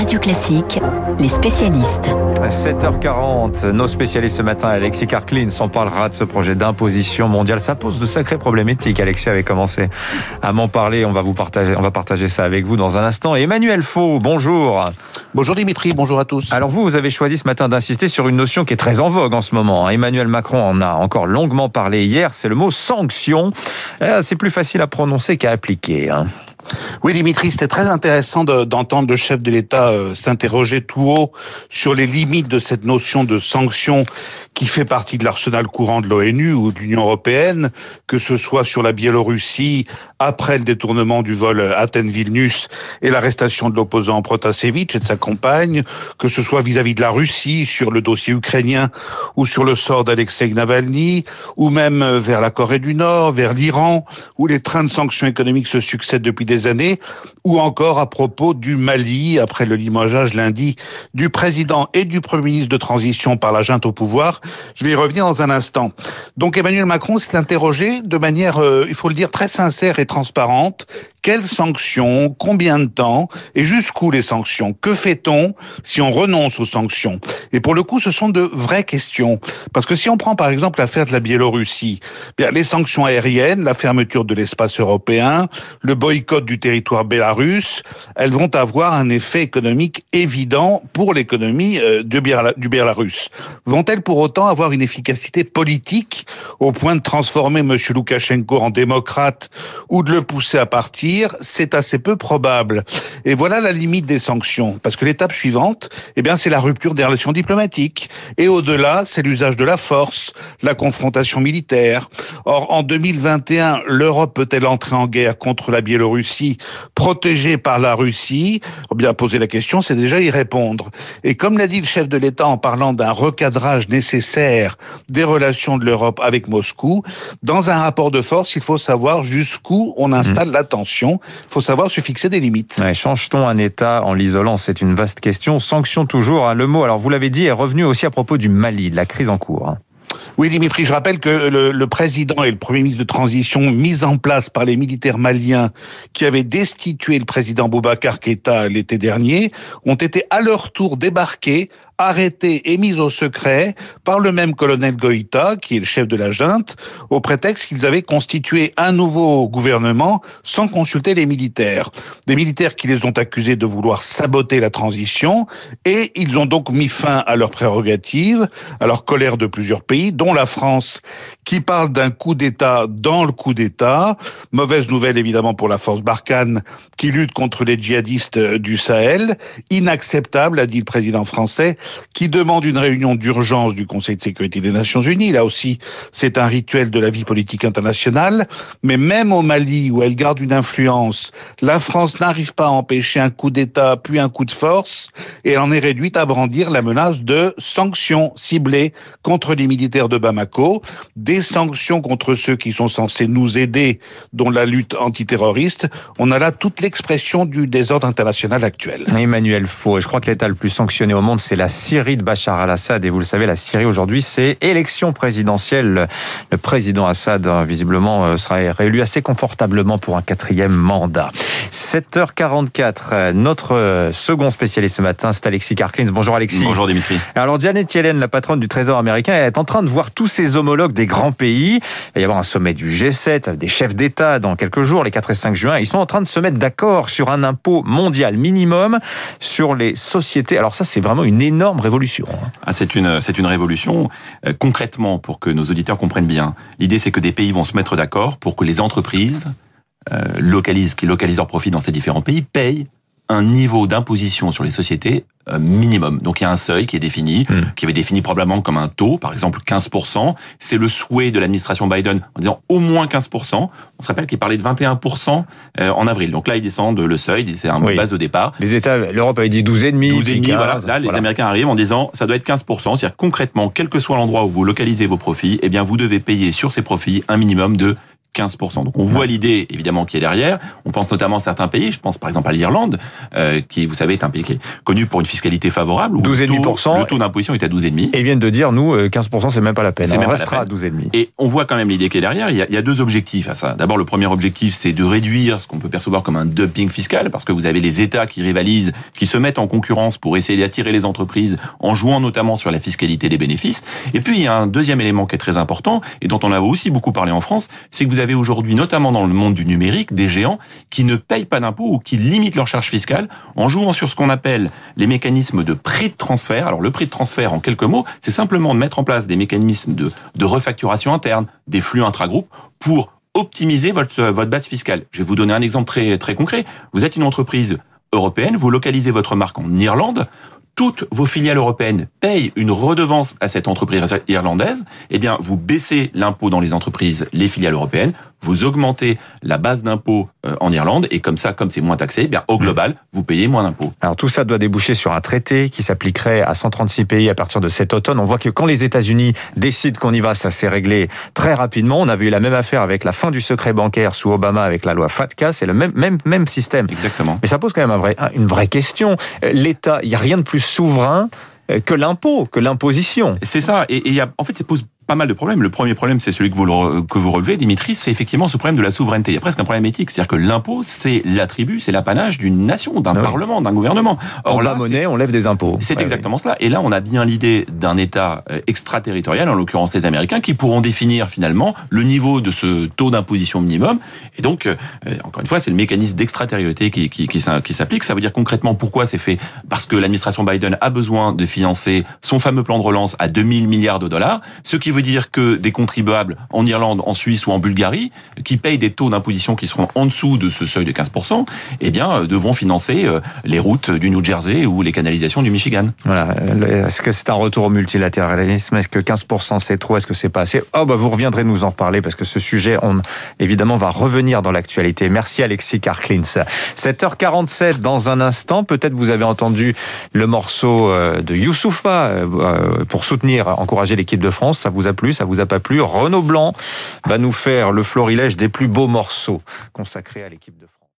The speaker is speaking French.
Radio Classique, les spécialistes. 7h40, nos spécialistes ce matin, Alexis Karklin s'en parlera de ce projet d'imposition mondiale. Ça pose de sacrées problématiques. Alexis avait commencé à m'en parler. On va vous partager, on va partager ça avec vous dans un instant. Emmanuel Faux, bonjour. Bonjour Dimitri, bonjour à tous. Alors vous, vous avez choisi ce matin d'insister sur une notion qui est très en vogue en ce moment. Emmanuel Macron en a encore longuement parlé hier. C'est le mot sanction. Euh, c'est plus facile à prononcer qu'à appliquer. Oui, Dimitri, c'était très intéressant d'entendre le chef de l'État euh, s'interroger tout haut sur les limites de cette notion de sanction qui fait partie de l'arsenal courant de l'ONU ou de l'Union européenne, que ce soit sur la Biélorussie après le détournement du vol Athènes-Vilnius et l'arrestation de l'opposant Protasevich et de sa compagne, que ce soit vis-à-vis de la Russie sur le dossier ukrainien ou sur le sort d'Alexei Navalny, ou même vers la Corée du Nord, vers l'Iran, où les trains de sanctions économiques se succèdent depuis des années, ou encore à propos du Mali, après le limogeage lundi du président et du premier ministre de transition par la junte au pouvoir. Je vais y revenir dans un instant. Donc Emmanuel Macron s'est interrogé de manière, euh, il faut le dire, très sincère et transparente. Quelles sanctions Combien de temps Et jusqu'où les sanctions? Que fait-on si on renonce aux sanctions? Et pour le coup, ce sont de vraies questions. Parce que si on prend par exemple l'affaire de la Biélorussie, bien, les sanctions aériennes, la fermeture de l'espace européen, le boycott du territoire bélarus, elles vont avoir un effet économique évident pour l'économie euh, du Bélarus. Vont-elles pour autant avoir une efficacité politique au point de transformer M. Loukachenko en démocrate ou de le pousser à partir? C'est assez peu probable. Et voilà la limite des sanctions. Parce que l'étape suivante, eh bien, c'est la rupture des relations diplomatiques. Et au-delà, c'est l'usage de la force, la confrontation militaire. Or, en 2021, l'Europe peut-elle entrer en guerre contre la Biélorussie, protégée par la Russie? Eh Bien, poser la question, c'est déjà y répondre. Et comme l'a dit le chef de l'État en parlant d'un recadrage nécessaire des relations de l'Europe avec Moscou, dans un rapport de force, il faut savoir jusqu'où on installe mmh. la tension. Il faut savoir se fixer des limites. Change-t-on un État en l'isolant? C'est une vaste question. Sanction toujours, hein. le mot, alors vous l'avez dit, est revenu aussi à propos du Mali, de la crise en cours. Hein. Oui, Dimitri, je rappelle que le, le, président et le premier ministre de transition mis en place par les militaires maliens qui avaient destitué le président Boubacar Keïta l'été dernier ont été à leur tour débarqués arrêté et mis au secret par le même colonel Goïta, qui est le chef de la junte, au prétexte qu'ils avaient constitué un nouveau gouvernement sans consulter les militaires. Des militaires qui les ont accusés de vouloir saboter la transition et ils ont donc mis fin à leurs prérogatives, à leur colère de plusieurs pays, dont la France, qui parle d'un coup d'État dans le coup d'État. Mauvaise nouvelle évidemment pour la force Barkhane qui lutte contre les djihadistes du Sahel. Inacceptable, a dit le président français, qui demande une réunion d'urgence du Conseil de sécurité des Nations Unies. Là aussi, c'est un rituel de la vie politique internationale. Mais même au Mali, où elle garde une influence, la France n'arrive pas à empêcher un coup d'État puis un coup de force, et elle en est réduite à brandir la menace de sanctions ciblées contre les militaires de Bamako, des sanctions contre ceux qui sont censés nous aider, dont la lutte antiterroriste. On a là toute l'expression du désordre international actuel. Emmanuel Faux, je crois que l'État le plus sanctionné au monde, c'est la Syrie de Bachar al-Assad. Et vous le savez, la Syrie aujourd'hui, c'est élection présidentielle. Le président Assad, visiblement, euh, sera réélu assez confortablement pour un quatrième mandat. 7h44, notre euh, second spécialiste ce matin, c'est Alexis Karklins. Bonjour Alexis. Bonjour Dimitri. Alors Janet Yellen, la patronne du Trésor américain, elle est en train de voir tous ses homologues des grands pays. Il va y avoir un sommet du G7, des chefs d'État dans quelques jours, les 4 et 5 juin. Ils sont en train de se mettre d'accord sur un impôt mondial minimum sur les sociétés. Alors ça, c'est vraiment une énorme Hein. Ah, c'est une, révolution. Euh, concrètement, pour que nos auditeurs comprennent bien, l'idée c'est que des pays vont se mettre d'accord pour que les entreprises euh, qui localisent leurs profits dans ces différents pays, payent un niveau d'imposition sur les sociétés minimum. Donc il y a un seuil qui est défini, hmm. qui avait défini probablement comme un taux, par exemple 15%. C'est le souhait de l'administration Biden en disant au moins 15%. On se rappelle qu'il parlait de 21% euh, en avril. Donc là, ils descendent le seuil, c'est un base de départ. Les États, l'Europe avait dit 12,5, 12,5, voilà. Là, les Américains arrivent en disant ça doit être 15%. C'est-à-dire concrètement, quel que soit l'endroit où vous localisez vos profits, eh bien vous devez payer sur ces profits un minimum de 15%. Donc on voit l'idée évidemment qui est derrière. On pense notamment à certains pays. Je pense par exemple à l'Irlande, euh, qui vous savez est un pays qui est connu pour une fiscalité favorable. où 12,5%. Le taux, taux d'imposition est à 12,5. Et ils viennent de dire nous euh, 15% c'est même pas la peine. C'est On même pas la restera à peine. 12,5. Et on voit quand même l'idée qui est derrière. Il y, a, il y a deux objectifs à ça. D'abord, le premier objectif, c'est de réduire ce qu'on peut percevoir comme un dumping fiscal, parce que vous avez les États qui rivalisent, qui se mettent en concurrence pour essayer d'attirer les entreprises, en jouant notamment sur la fiscalité des bénéfices. Et puis, il y a un deuxième élément qui est très important, et dont on a aussi beaucoup parlé en France, c'est que vous avez aujourd'hui, notamment dans le monde du numérique, des géants qui ne payent pas d'impôts ou qui limitent leurs charges fiscales en jouant sur ce qu'on appelle les mécanismes de prix de transfert. Alors, le prix de transfert, en quelques mots, c'est simplement de mettre en place des mécanismes de, de refacturation interne, des flux intragroupes, pour optimiser votre, votre base fiscale. Je vais vous donner un exemple très, très concret. Vous êtes une entreprise européenne, vous localisez votre marque en Irlande, toutes vos filiales européennes payent une redevance à cette entreprise irlandaise, eh bien, vous baissez l'impôt dans les entreprises, les filiales européennes, vous augmentez la base d'impôt euh, en Irlande, et comme ça, comme c'est moins taxé, eh bien, au global, vous payez moins d'impôts. Alors tout ça doit déboucher sur un traité qui s'appliquerait à 136 pays à partir de cet automne. On voit que quand les États-Unis décident qu'on y va, ça s'est réglé très rapidement. On avait eu la même affaire avec la fin du secret bancaire sous Obama avec la loi FATCA. C'est le même, même, même système. Exactement. Mais ça pose quand même un vrai, une vraie question. L'État, il n'y a rien de plus souverain que l'impôt, que l'imposition. C'est ça. Et, y a, en fait, ça pose pas mal de problèmes. Le premier problème, c'est celui que vous, le- que vous relevez, Dimitri, c'est effectivement ce problème de la souveraineté. Il y a presque un problème éthique. C'est-à-dire que l'impôt, c'est l'attribut, c'est l'apanage d'une nation, d'un Ah oui. parlement, d'un gouvernement. Or, là, la monnaie, on lève des impôts. C'est Ouais, exactement cela. Et là, on a bien l'idée d'un État euh, extraterritorial, en l'occurrence les Américains, qui pourront définir finalement le niveau de ce taux d'imposition minimum. Et donc, euh, encore une fois, c'est le mécanisme d'extraterritorialité qui, qui, qui, s'in- qui s'applique. Ça veut dire concrètement pourquoi c'est fait? Parce que l'administration Biden a besoin de financer son fameux plan de relance à 2000 milliards de dollars, ce qui veut dire que des contribuables en Irlande, en Suisse ou en Bulgarie, qui payent des taux d'imposition qui seront en dessous de ce seuil de 15%, eh bien, euh, devront financer euh, les routes du New Jersey ou les canalisations du Michigan. Voilà. Est-ce que c'est un retour au multilatéralisme? Est-ce que 15% c'est trop? Est-ce que c'est pas assez? Oh bah vous reviendrez nous en reparler parce que ce sujet, évidemment va revenir dans l'actualité. Merci Alexis Karklins. 7h47 dans un instant. Peut-être vous avez entendu le morceau euh, de Youssoufa pour soutenir, encourager l'équipe de France. Ça vous a Ça vous a pas plu Renaud Blanc va nous faire le florilège des plus beaux morceaux consacrés à l'équipe de France.